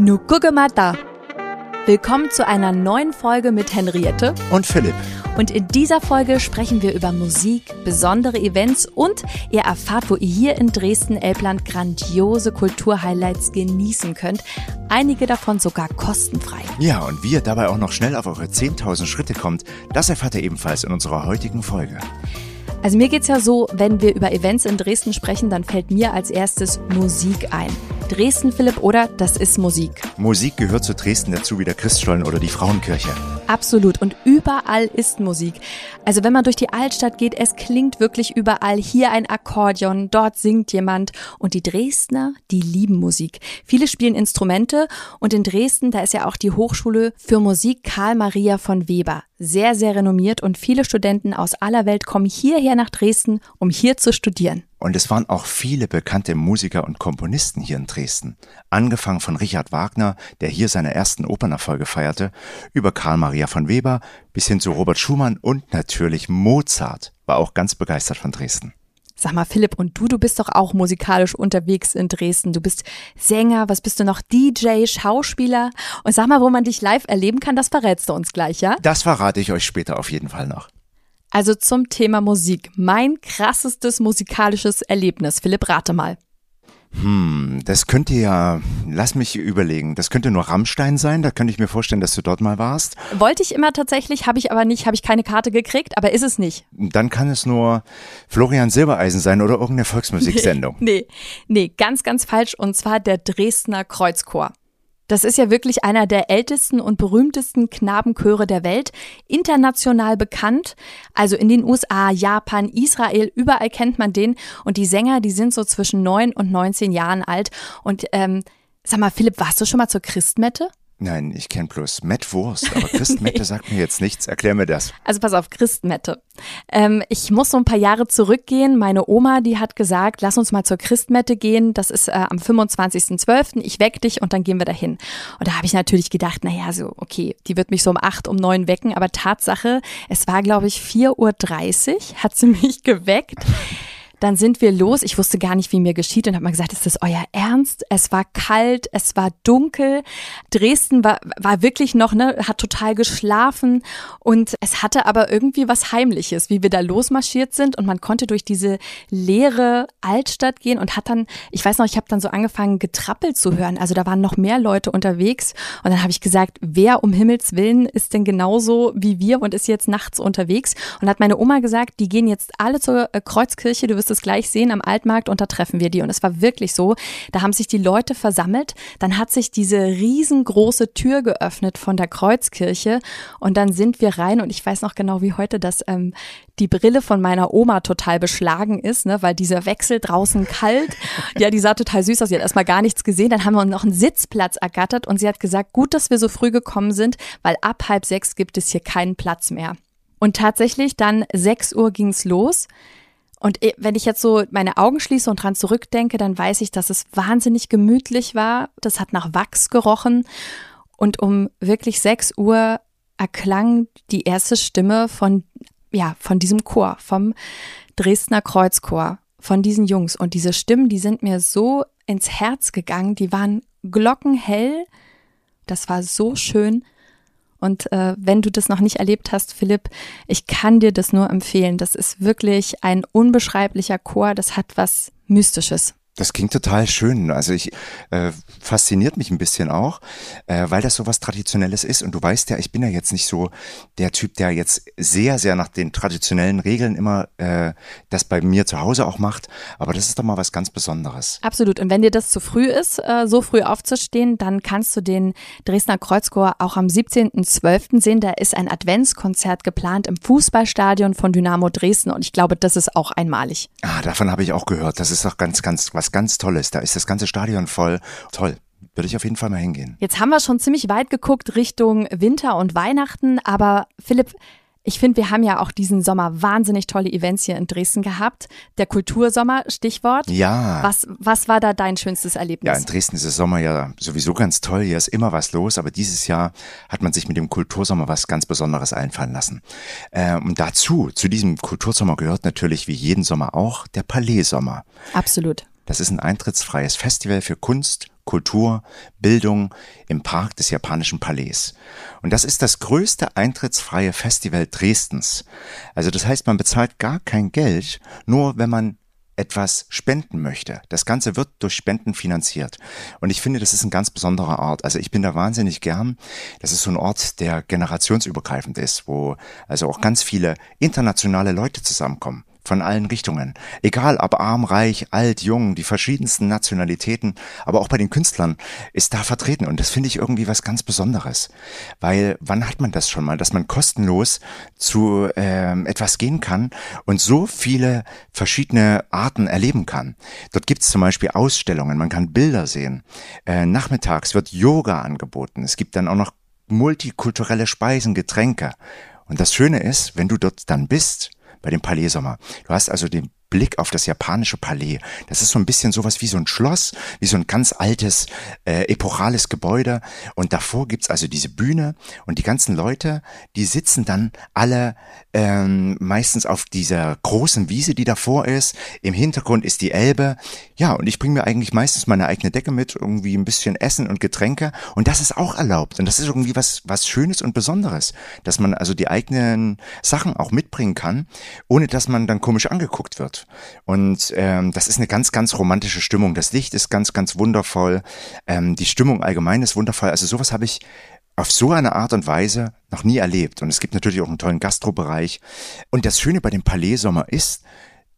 Nu gucke mal da. Willkommen zu einer neuen Folge mit Henriette und Philipp. Und in dieser Folge sprechen wir über Musik, besondere Events und ihr erfahrt, wo ihr hier in Dresden-Elbland grandiose Kulturhighlights genießen könnt. Einige davon sogar kostenfrei. Ja, und wie ihr dabei auch noch schnell auf eure 10.000 Schritte kommt, das erfahrt ihr ebenfalls in unserer heutigen Folge. Also mir geht's ja so, wenn wir über Events in Dresden sprechen, dann fällt mir als erstes Musik ein. Dresden, Philipp, oder? Das ist Musik. Musik gehört zu Dresden dazu wie der Christstollen oder die Frauenkirche. Absolut. Und überall ist Musik. Also wenn man durch die Altstadt geht, es klingt wirklich überall. Hier ein Akkordeon, dort singt jemand. Und die Dresdner, die lieben Musik. Viele spielen Instrumente. Und in Dresden, da ist ja auch die Hochschule für Musik Karl Maria von Weber. Sehr, sehr renommiert. Und viele Studenten aus aller Welt kommen hierher nach Dresden, um hier zu studieren. Und es waren auch viele bekannte Musiker und Komponisten hier in Dresden. Angefangen von Richard Wagner, der hier seine ersten Opernerfolge feierte, über Karl Maria von Weber bis hin zu Robert Schumann und natürlich Mozart war auch ganz begeistert von Dresden. Sag mal, Philipp, und du, du bist doch auch musikalisch unterwegs in Dresden. Du bist Sänger, was bist du noch? DJ, Schauspieler. Und sag mal, wo man dich live erleben kann, das verrätst du uns gleich, ja? Das verrate ich euch später auf jeden Fall noch. Also zum Thema Musik. Mein krassestes musikalisches Erlebnis. Philipp, rate mal. Hm, das könnte ja, lass mich überlegen, das könnte nur Rammstein sein, da könnte ich mir vorstellen, dass du dort mal warst. Wollte ich immer tatsächlich, habe ich aber nicht, habe ich keine Karte gekriegt, aber ist es nicht. Dann kann es nur Florian Silbereisen sein oder irgendeine Volksmusiksendung. Nee, nee, nee, ganz, ganz falsch und zwar der Dresdner Kreuzchor. Das ist ja wirklich einer der ältesten und berühmtesten Knabenchöre der Welt, international bekannt. Also in den USA, Japan, Israel, überall kennt man den. Und die Sänger, die sind so zwischen neun und 19 Jahren alt. Und ähm, sag mal, Philipp, warst du schon mal zur Christmette? Nein, ich kenne bloß Matt Wurst, aber Christmette nee. sagt mir jetzt nichts. Erklär mir das. Also pass auf, Christmette. Ähm, ich muss so ein paar Jahre zurückgehen. Meine Oma, die hat gesagt, lass uns mal zur Christmette gehen. Das ist äh, am 25.12. Ich weck dich und dann gehen wir dahin. Und da habe ich natürlich gedacht, naja, so, okay, die wird mich so um acht, um neun wecken. Aber Tatsache, es war, glaube ich, 4.30 Uhr, hat sie mich geweckt. Dann sind wir los. Ich wusste gar nicht, wie mir geschieht und habe mal gesagt, ist das euer Ernst? Es war kalt, es war dunkel. Dresden war, war wirklich noch, ne, hat total geschlafen und es hatte aber irgendwie was Heimliches, wie wir da losmarschiert sind und man konnte durch diese leere Altstadt gehen und hat dann, ich weiß noch, ich habe dann so angefangen, getrappelt zu hören. Also da waren noch mehr Leute unterwegs und dann habe ich gesagt, wer um Himmels Willen ist denn genauso wie wir und ist jetzt nachts unterwegs? Und hat meine Oma gesagt, die gehen jetzt alle zur äh, Kreuzkirche, du wirst wirst es gleich sehen, am Altmarkt und da treffen wir die. Und es war wirklich so, da haben sich die Leute versammelt, dann hat sich diese riesengroße Tür geöffnet von der Kreuzkirche und dann sind wir rein und ich weiß noch genau wie heute, dass ähm, die Brille von meiner Oma total beschlagen ist, ne, weil dieser Wechsel draußen kalt, ja, die sah total süß aus, sie hat erstmal gar nichts gesehen, dann haben wir uns noch einen Sitzplatz ergattert und sie hat gesagt, gut, dass wir so früh gekommen sind, weil ab halb sechs gibt es hier keinen Platz mehr. Und tatsächlich dann sechs Uhr ging's los. Und wenn ich jetzt so meine Augen schließe und dran zurückdenke, dann weiß ich, dass es wahnsinnig gemütlich war. Das hat nach Wachs gerochen. Und um wirklich sechs Uhr erklang die erste Stimme von, ja, von diesem Chor, vom Dresdner Kreuzchor, von diesen Jungs. Und diese Stimmen, die sind mir so ins Herz gegangen. Die waren glockenhell. Das war so schön. Und äh, wenn du das noch nicht erlebt hast, Philipp, ich kann dir das nur empfehlen. Das ist wirklich ein unbeschreiblicher Chor. Das hat was Mystisches. Das klingt total schön. Also ich äh, fasziniert mich ein bisschen auch, äh, weil das so was Traditionelles ist. Und du weißt ja, ich bin ja jetzt nicht so der Typ, der jetzt sehr, sehr nach den traditionellen Regeln immer äh, das bei mir zu Hause auch macht. Aber das ist doch mal was ganz Besonderes. Absolut. Und wenn dir das zu früh ist, äh, so früh aufzustehen, dann kannst du den Dresdner Kreuzchor auch am 17.12. sehen. Da ist ein Adventskonzert geplant im Fußballstadion von Dynamo Dresden. Und ich glaube, das ist auch einmalig. Ah, davon habe ich auch gehört. Das ist doch ganz, ganz was ganz Tolles. Da ist das ganze Stadion voll. Toll. Würde ich auf jeden Fall mal hingehen. Jetzt haben wir schon ziemlich weit geguckt Richtung Winter und Weihnachten, aber Philipp, ich finde, wir haben ja auch diesen Sommer wahnsinnig tolle Events hier in Dresden gehabt. Der Kultursommer, Stichwort. Ja. Was, was war da dein schönstes Erlebnis? Ja, in Dresden ist der Sommer ja sowieso ganz toll. Hier ist immer was los, aber dieses Jahr hat man sich mit dem Kultursommer was ganz Besonderes einfallen lassen. Äh, und dazu, zu diesem Kultursommer gehört natürlich wie jeden Sommer auch der Palais-Sommer. Absolut. Das ist ein eintrittsfreies Festival für Kunst, Kultur, Bildung im Park des japanischen Palais. Und das ist das größte eintrittsfreie Festival Dresdens. Also das heißt, man bezahlt gar kein Geld, nur wenn man etwas spenden möchte. Das Ganze wird durch Spenden finanziert. Und ich finde, das ist ein ganz besonderer Ort. Also ich bin da wahnsinnig gern. Das ist so ein Ort, der generationsübergreifend ist, wo also auch ganz viele internationale Leute zusammenkommen von allen Richtungen. Egal, ob arm, reich, alt, jung, die verschiedensten Nationalitäten, aber auch bei den Künstlern ist da vertreten. Und das finde ich irgendwie was ganz Besonderes. Weil wann hat man das schon mal, dass man kostenlos zu ähm, etwas gehen kann und so viele verschiedene Arten erleben kann. Dort gibt es zum Beispiel Ausstellungen, man kann Bilder sehen. Äh, nachmittags wird Yoga angeboten. Es gibt dann auch noch multikulturelle Speisen, Getränke. Und das Schöne ist, wenn du dort dann bist, bei dem Palais Sommer. Du hast also den Blick auf das japanische Palais. Das ist so ein bisschen sowas wie so ein Schloss, wie so ein ganz altes, äh, epochales Gebäude. Und davor gibt's also diese Bühne und die ganzen Leute, die sitzen dann alle ähm, meistens auf dieser großen Wiese, die davor ist. Im Hintergrund ist die Elbe. Ja, und ich bringe mir eigentlich meistens meine eigene Decke mit, irgendwie ein bisschen Essen und Getränke. Und das ist auch erlaubt. Und das ist irgendwie was, was Schönes und Besonderes, dass man also die eigenen Sachen auch mitbringen kann, ohne dass man dann komisch angeguckt wird. Und ähm, das ist eine ganz, ganz romantische Stimmung. Das Licht ist ganz, ganz wundervoll. Ähm, die Stimmung allgemein ist wundervoll. Also sowas habe ich auf so eine Art und Weise noch nie erlebt. Und es gibt natürlich auch einen tollen Gastrobereich. Und das Schöne bei dem Palais Sommer ist,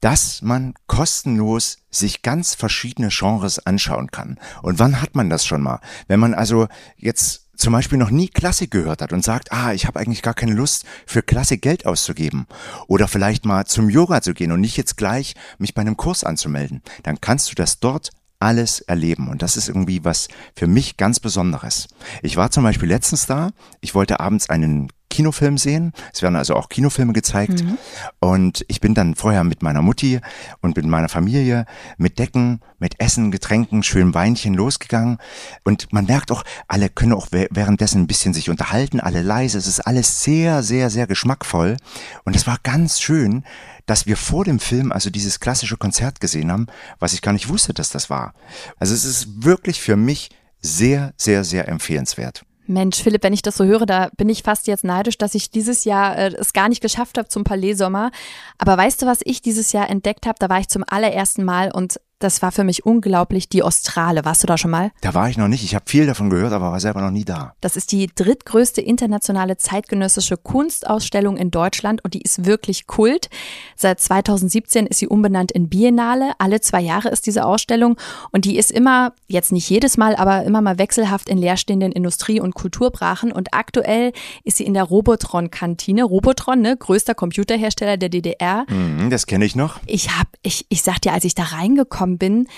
dass man kostenlos sich ganz verschiedene Genres anschauen kann. Und wann hat man das schon mal? Wenn man also jetzt zum Beispiel noch nie Klassik gehört hat und sagt, ah, ich habe eigentlich gar keine Lust, für Klassik Geld auszugeben. Oder vielleicht mal zum Yoga zu gehen und nicht jetzt gleich mich bei einem Kurs anzumelden. Dann kannst du das dort alles erleben. Und das ist irgendwie was für mich ganz Besonderes. Ich war zum Beispiel letztens da, ich wollte abends einen Kinofilm sehen. Es werden also auch Kinofilme gezeigt. Mhm. Und ich bin dann vorher mit meiner Mutti und mit meiner Familie mit Decken, mit Essen, Getränken, schönem Weinchen losgegangen. Und man merkt auch, alle können auch währenddessen ein bisschen sich unterhalten, alle leise. Es ist alles sehr, sehr, sehr geschmackvoll. Und es war ganz schön, dass wir vor dem Film also dieses klassische Konzert gesehen haben, was ich gar nicht wusste, dass das war. Also es ist wirklich für mich sehr, sehr, sehr empfehlenswert. Mensch, Philipp, wenn ich das so höre, da bin ich fast jetzt neidisch, dass ich dieses Jahr äh, es gar nicht geschafft habe zum Palais Sommer. Aber weißt du, was ich dieses Jahr entdeckt habe? Da war ich zum allerersten Mal und das war für mich unglaublich, die Australe. Warst du da schon mal? Da war ich noch nicht. Ich habe viel davon gehört, aber war selber noch nie da. Das ist die drittgrößte internationale zeitgenössische Kunstausstellung in Deutschland und die ist wirklich Kult. Seit 2017 ist sie umbenannt in Biennale. Alle zwei Jahre ist diese Ausstellung und die ist immer, jetzt nicht jedes Mal, aber immer mal wechselhaft in leerstehenden Industrie- und Kulturbrachen und aktuell ist sie in der Robotron-Kantine. Robotron, ne, größter Computerhersteller der DDR. Mhm, das kenne ich noch. Ich hab, ich, ich sag dir, als ich da reingekommen gekommen bin,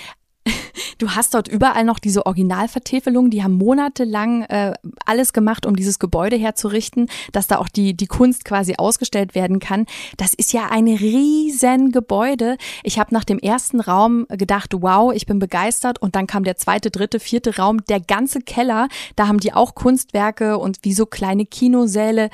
Du hast dort überall noch diese Originalvertäfelung, die haben monatelang äh, alles gemacht, um dieses Gebäude herzurichten, dass da auch die, die Kunst quasi ausgestellt werden kann. Das ist ja ein riesen Gebäude. Ich habe nach dem ersten Raum gedacht, wow, ich bin begeistert. Und dann kam der zweite, dritte, vierte Raum, der ganze Keller. Da haben die auch Kunstwerke und wie so kleine Kinosäle.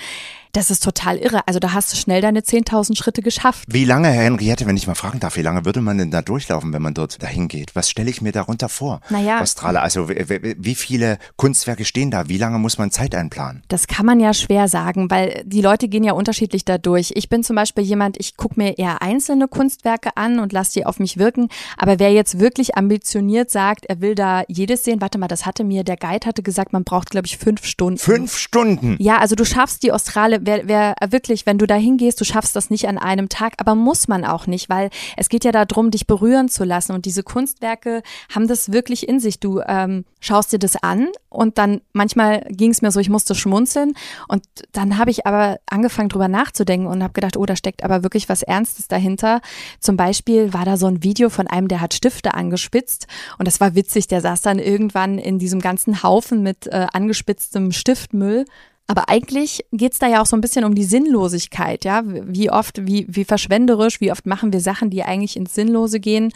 Das ist total irre. Also da hast du schnell deine 10.000 Schritte geschafft. Wie lange, Herr Henriette, wenn ich mal fragen darf, wie lange würde man denn da durchlaufen, wenn man dort dahin geht? Was stelle ich mir darunter vor? Naja. Australe, also wie viele Kunstwerke stehen da? Wie lange muss man Zeit einplanen? Das kann man ja schwer sagen, weil die Leute gehen ja unterschiedlich dadurch. Ich bin zum Beispiel jemand, ich gucke mir eher einzelne Kunstwerke an und lasse die auf mich wirken. Aber wer jetzt wirklich ambitioniert sagt, er will da jedes sehen, warte mal, das hatte mir, der Guide hatte gesagt, man braucht, glaube ich, fünf Stunden. Fünf Stunden? Ja, also du schaffst die Australe, wer, wer wirklich, wenn du da hingehst, du schaffst das nicht an einem Tag, aber muss man auch nicht, weil es geht ja darum, dich berühren zu lassen. Und diese Kunstwerke haben das wirklich in sich. Du ähm, schaust dir das an und dann manchmal ging es mir so, ich musste schmunzeln. Und dann habe ich aber angefangen, drüber nachzudenken und habe gedacht, oh, da steckt aber wirklich was Ernstes dahinter. Zum Beispiel war da so ein Video von einem, der hat Stifte angespitzt. Und das war witzig, der saß dann irgendwann in diesem ganzen Haufen mit äh, angespitztem Stiftmüll aber eigentlich geht's da ja auch so ein bisschen um die Sinnlosigkeit, ja. Wie oft, wie, wie verschwenderisch, wie oft machen wir Sachen, die eigentlich ins Sinnlose gehen.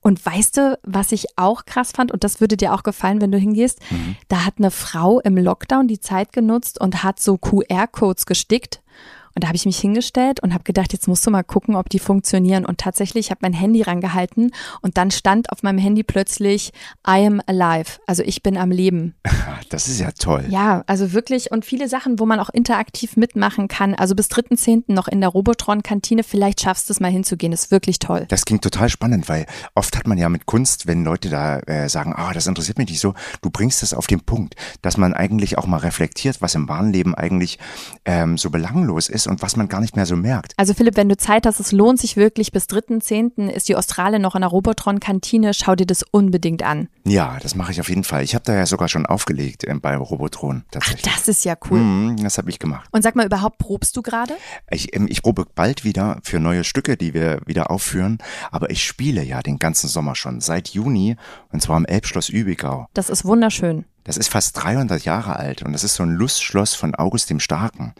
Und weißt du, was ich auch krass fand, und das würde dir auch gefallen, wenn du hingehst, mhm. da hat eine Frau im Lockdown die Zeit genutzt und hat so QR-Codes gestickt Und da habe ich mich hingestellt und habe gedacht, jetzt musst du mal gucken, ob die funktionieren. Und tatsächlich, ich habe mein Handy rangehalten und dann stand auf meinem Handy plötzlich I am alive. Also ich bin am Leben. Das ist ja toll. Ja, also wirklich und viele Sachen, wo man auch interaktiv mitmachen kann. Also bis 3.10. noch in der Robotron-Kantine. Vielleicht schaffst du es mal hinzugehen. ist wirklich toll. Das klingt total spannend, weil oft hat man ja mit Kunst, wenn Leute da äh, sagen, ah, das interessiert mich nicht so, du bringst es auf den Punkt, dass man eigentlich auch mal reflektiert, was im wahren Leben eigentlich ähm, so belanglos ist und was man gar nicht mehr so merkt. Also Philipp, wenn du Zeit hast, es lohnt sich wirklich. Bis 3.10. ist die Australe noch in der Robotron-Kantine. Schau dir das unbedingt an. Ja, das mache ich auf jeden Fall. Ich habe da ja sogar schon aufgelegt äh, bei Robotron tatsächlich. Ach, das ist ja cool. Mhm, das habe ich gemacht. Und sag mal, überhaupt probst du gerade? Ich, ähm, ich probe bald wieder für neue Stücke, die wir wieder aufführen. Aber ich spiele ja den ganzen Sommer schon, seit Juni, und zwar am Elbschloss Übigau. Das ist wunderschön. Das ist fast 300 Jahre alt und das ist so ein Lustschloss von August dem Starken.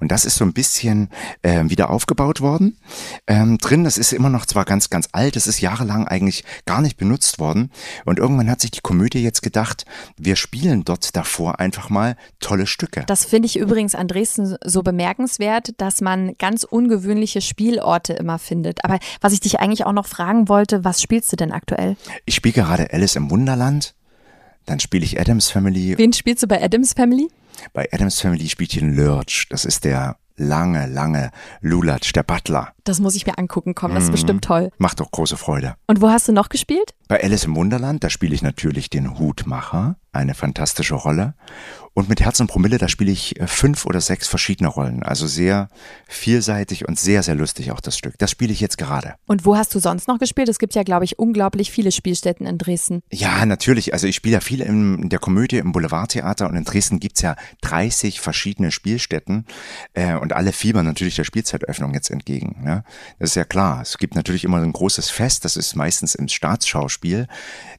Und das ist so ein bisschen äh, wieder aufgebaut worden. Ähm, drin, das ist immer noch zwar ganz, ganz alt, das ist jahrelang eigentlich gar nicht benutzt worden. Und irgendwann hat sich die Komödie jetzt gedacht, wir spielen dort davor einfach mal tolle Stücke. Das finde ich übrigens an Dresden so bemerkenswert, dass man ganz ungewöhnliche Spielorte immer findet. Aber was ich dich eigentlich auch noch fragen wollte, was spielst du denn aktuell? Ich spiele gerade Alice im Wunderland. Dann spiele ich Adams Family. Wen spielst du bei Adams Family? Bei Adams Family spielt hier Lurch. Das ist der lange, lange Lulatsch, der Butler. Das muss ich mir angucken kommen, das ist bestimmt toll. Macht doch große Freude. Und wo hast du noch gespielt? Bei Alice im Wunderland, da spiele ich natürlich den Hutmacher, eine fantastische Rolle. Und mit Herz und Promille, da spiele ich äh, fünf oder sechs verschiedene Rollen. Also sehr vielseitig und sehr, sehr lustig auch das Stück. Das spiele ich jetzt gerade. Und wo hast du sonst noch gespielt? Es gibt ja, glaube ich, unglaublich viele Spielstätten in Dresden. Ja, natürlich. Also ich spiele ja viel in der Komödie im Boulevardtheater und in Dresden gibt's ja 30 verschiedene Spielstätten äh, und alle fiebern natürlich der Spielzeitöffnung jetzt entgegen. Ne? Das ist ja klar. Es gibt natürlich immer ein großes Fest, das ist meistens im Staatsschauspiel.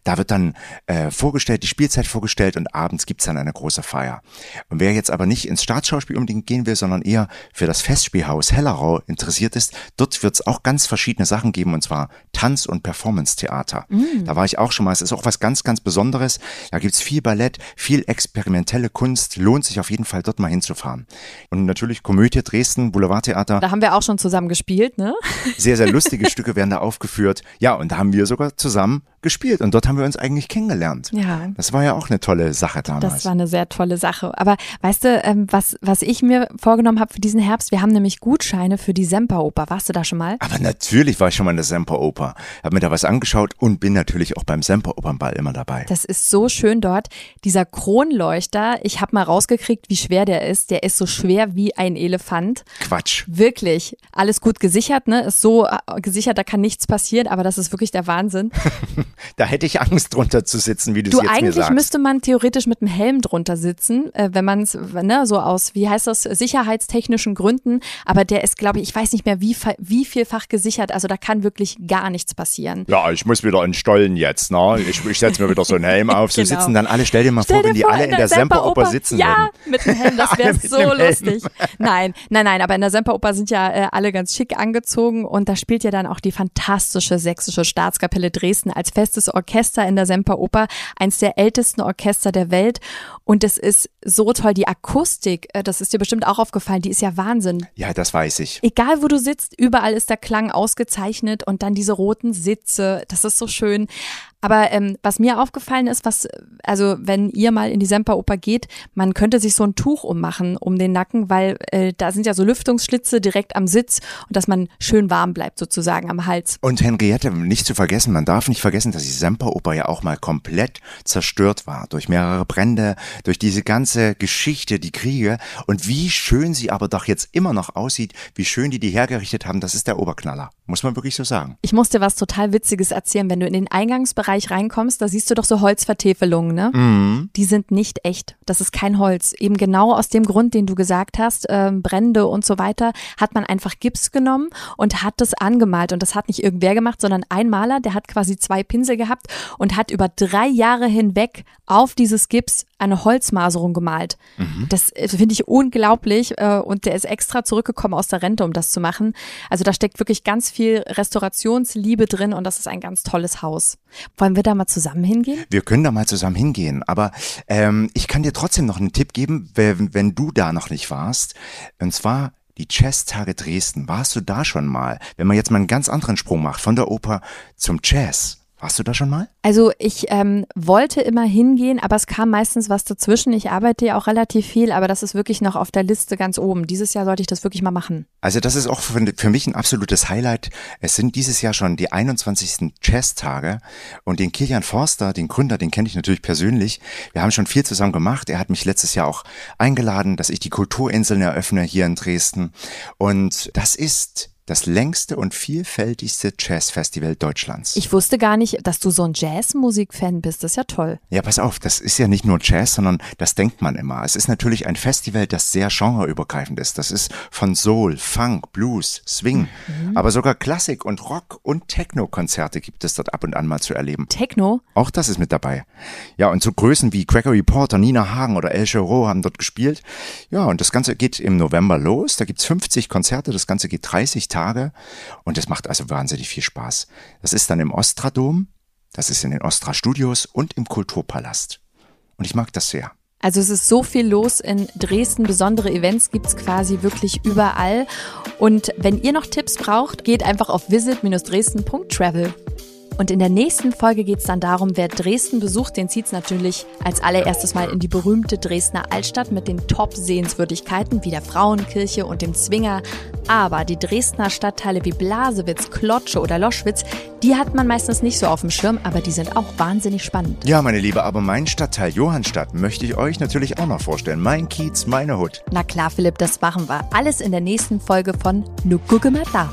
Da wird dann äh, vorgestellt, die Spielzeit vorgestellt und abends gibt's dann eine große Feier. Und wer jetzt aber nicht ins Staatsschauspiel unbedingt gehen will, sondern eher für das Festspielhaus Hellerau interessiert ist, dort wird's auch ganz verschiedene Sachen geben, und zwar Tanz- und Performance-Theater. Da war ich auch schon mal. Es ist auch was ganz, ganz Besonderes. Da gibt's viel Ballett, viel experimentelle Kunst. Lohnt sich auf jeden Fall, dort mal hinzufahren. Und natürlich Komödie Dresden, Boulevardtheater. Da haben wir auch schon zusammen gespielt, ne? Sehr, sehr lustige Stücke werden da aufgeführt. Ja, und da haben wir sogar zusammen gespielt. Und dort haben wir uns eigentlich kennengelernt. Ja. Das war ja auch eine tolle Sache damals. Das war eine sehr tolle Sache. Aber weißt du, ähm, was, was ich mir vorgenommen habe für diesen Herbst? Wir haben nämlich Gutscheine für die Semperoper. Warst du da schon mal? Aber natürlich war ich schon mal in der Semperoper. Hab mir da was angeschaut und bin natürlich auch beim Semperopernball immer dabei. Das ist so schön dort. Dieser Kronleuchter, ich habe mal rausgekriegt, wie schwer der ist. Der ist so schwer wie ein Elefant. Quatsch. Wirklich. Alles gut gesichert, ne? Ist so äh, gesichert, da kann nichts passieren, aber das ist wirklich der Wahnsinn. Da hätte ich Angst drunter zu sitzen, wie du es jetzt mir eigentlich sagst. müsste man theoretisch mit einem Helm drunter sitzen, äh, wenn man es, ne, so aus, wie heißt das, sicherheitstechnischen Gründen. Aber der ist, glaube ich, ich weiß nicht mehr, wie, wie vielfach gesichert. Also da kann wirklich gar nichts passieren. Ja, ich muss wieder in den Stollen jetzt, ne? Ich, ich setze mir wieder so einen Helm auf. So Genau. sitzen dann alle, stell dir mal Stell vor, dir wenn die vor, alle in der Semperoper sitzen Ja, würden. mit dem Helm, das wäre so einem lustig. Nein, nein, nein, aber in der Semperoper sind ja äh, alle ganz schick angezogen und da spielt ja dann auch die fantastische sächsische Staatskapelle Dresden als festes Orchester in der Semperoper, eins der ältesten Orchester der Welt und es ist so toll, die Akustik, äh, das ist dir bestimmt auch aufgefallen, die ist ja Wahnsinn. Ja, das weiß ich. Egal wo du sitzt, überall ist der Klang ausgezeichnet und dann diese roten Sitze, das ist so schön. Aber ähm, was mir aufgefallen ist, was, also wenn ihr mal in die Semperoper geht, man könnte sich so ein Tuch ummachen um den Nacken, weil äh, da sind ja so Lüftungsschlitze direkt am Sitz und dass man schön warm bleibt sozusagen am Hals. Und Henriette, nicht zu vergessen, man darf nicht vergessen, dass die Semperoper ja auch mal komplett zerstört war. Durch mehrere Brände, durch diese ganze Geschichte, die Kriege. Und wie schön sie aber doch jetzt immer noch aussieht, wie schön die die hergerichtet haben, das ist der Oberknaller. Muss man wirklich so sagen. Ich muss dir was total Witziges erzählen. Wenn du in den Eingangsbereich reinkommst, da siehst du doch so Holzvertäfelungen, ne? Mhm. Die sind nicht echt. Das ist kein Holz. Eben genau aus dem Grund, den du gesagt hast, ähm, Brände und so weiter, hat man einfach Gips genommen und hat das angemalt. Und das hat nicht irgendwer gemacht, sondern ein Maler, der hat quasi zwei Pinsel gehabt und hat über drei Jahre hinweg auf dieses Gips eine Holzmaserung gemalt. Das äh, finde ich unglaublich äh, und der ist extra zurückgekommen aus der Rente, um das zu machen. Also da steckt wirklich ganz viel Restaurationsliebe drin und das ist ein ganz tolles Haus. Wollen wir da mal zusammen hingehen? Wir können da mal zusammen hingehen, aber ähm, ich kann dir trotzdem noch einen Tipp geben, wenn, wenn du da noch nicht warst. Und zwar die Jazztage Dresden. Warst du da schon mal? Wenn man jetzt mal einen ganz anderen Sprung macht, von der Oper zum Jazz. Warst du da schon mal? Also ich ähm, wollte immer hingehen, aber es kam meistens was dazwischen. Ich arbeite ja auch relativ viel, aber das ist wirklich noch auf der Liste ganz oben. Dieses Jahr sollte ich das wirklich mal machen. Also das ist auch für, für mich ein absolutes Highlight. Es sind dieses Jahr schon die 21. Jazz-Tage und den Kilian Forster, den Gründer, den kenne ich natürlich persönlich. Wir haben schon viel zusammen gemacht. Er hat mich letztes Jahr auch eingeladen, dass ich die Kulturinseln eröffne hier in Dresden. Und das ist das längste und vielfältigste Jazzfestival Deutschlands. Ich wusste gar nicht, dass du so ein Jazzmusik-Fan bist. Das ist ja toll. Ja, pass auf, das ist ja nicht nur Jazz, sondern das denkt man immer. Es ist natürlich ein Festival, das sehr genreübergreifend ist. Das ist von Soul, Funk, Blues, Swing, mhm. aber sogar Klassik und Rock und Techno-Konzerte gibt es dort ab und an mal zu erleben. Techno? Auch das ist mit dabei. Ja, und so Größen wie Gregory Porter, Nina Hagen oder El Giro haben dort gespielt. Ja, und das Ganze geht im November los. Da gibt's 50 Konzerte, das Ganze geht 30 Tage und es macht also wahnsinnig viel Spaß. Das ist dann im Ostradom, das ist in den Ostra Studios und im Kulturpalast. Und ich mag das sehr. Also es ist so viel los in Dresden. Besondere Events gibt es quasi wirklich überall. Und wenn ihr noch Tipps braucht, geht einfach auf visit-dresden.travel. Und in der nächsten Folge geht es dann darum, wer Dresden besucht. Den zieht es natürlich als allererstes mal in die berühmte Dresdner Altstadt mit den Top-Sehenswürdigkeiten wie der Frauenkirche und dem Zwinger. Aber die Dresdner Stadtteile wie Blasewitz, Klotsche oder Loschwitz, die hat man meistens nicht so auf dem Schirm, aber die sind auch wahnsinnig spannend. Ja, meine Liebe, aber mein Stadtteil Johannstadt möchte ich euch natürlich auch noch vorstellen. Mein Kiez, meine Hut. Na klar, Philipp, das machen wir. Alles in der nächsten Folge von Nu gucke mal da.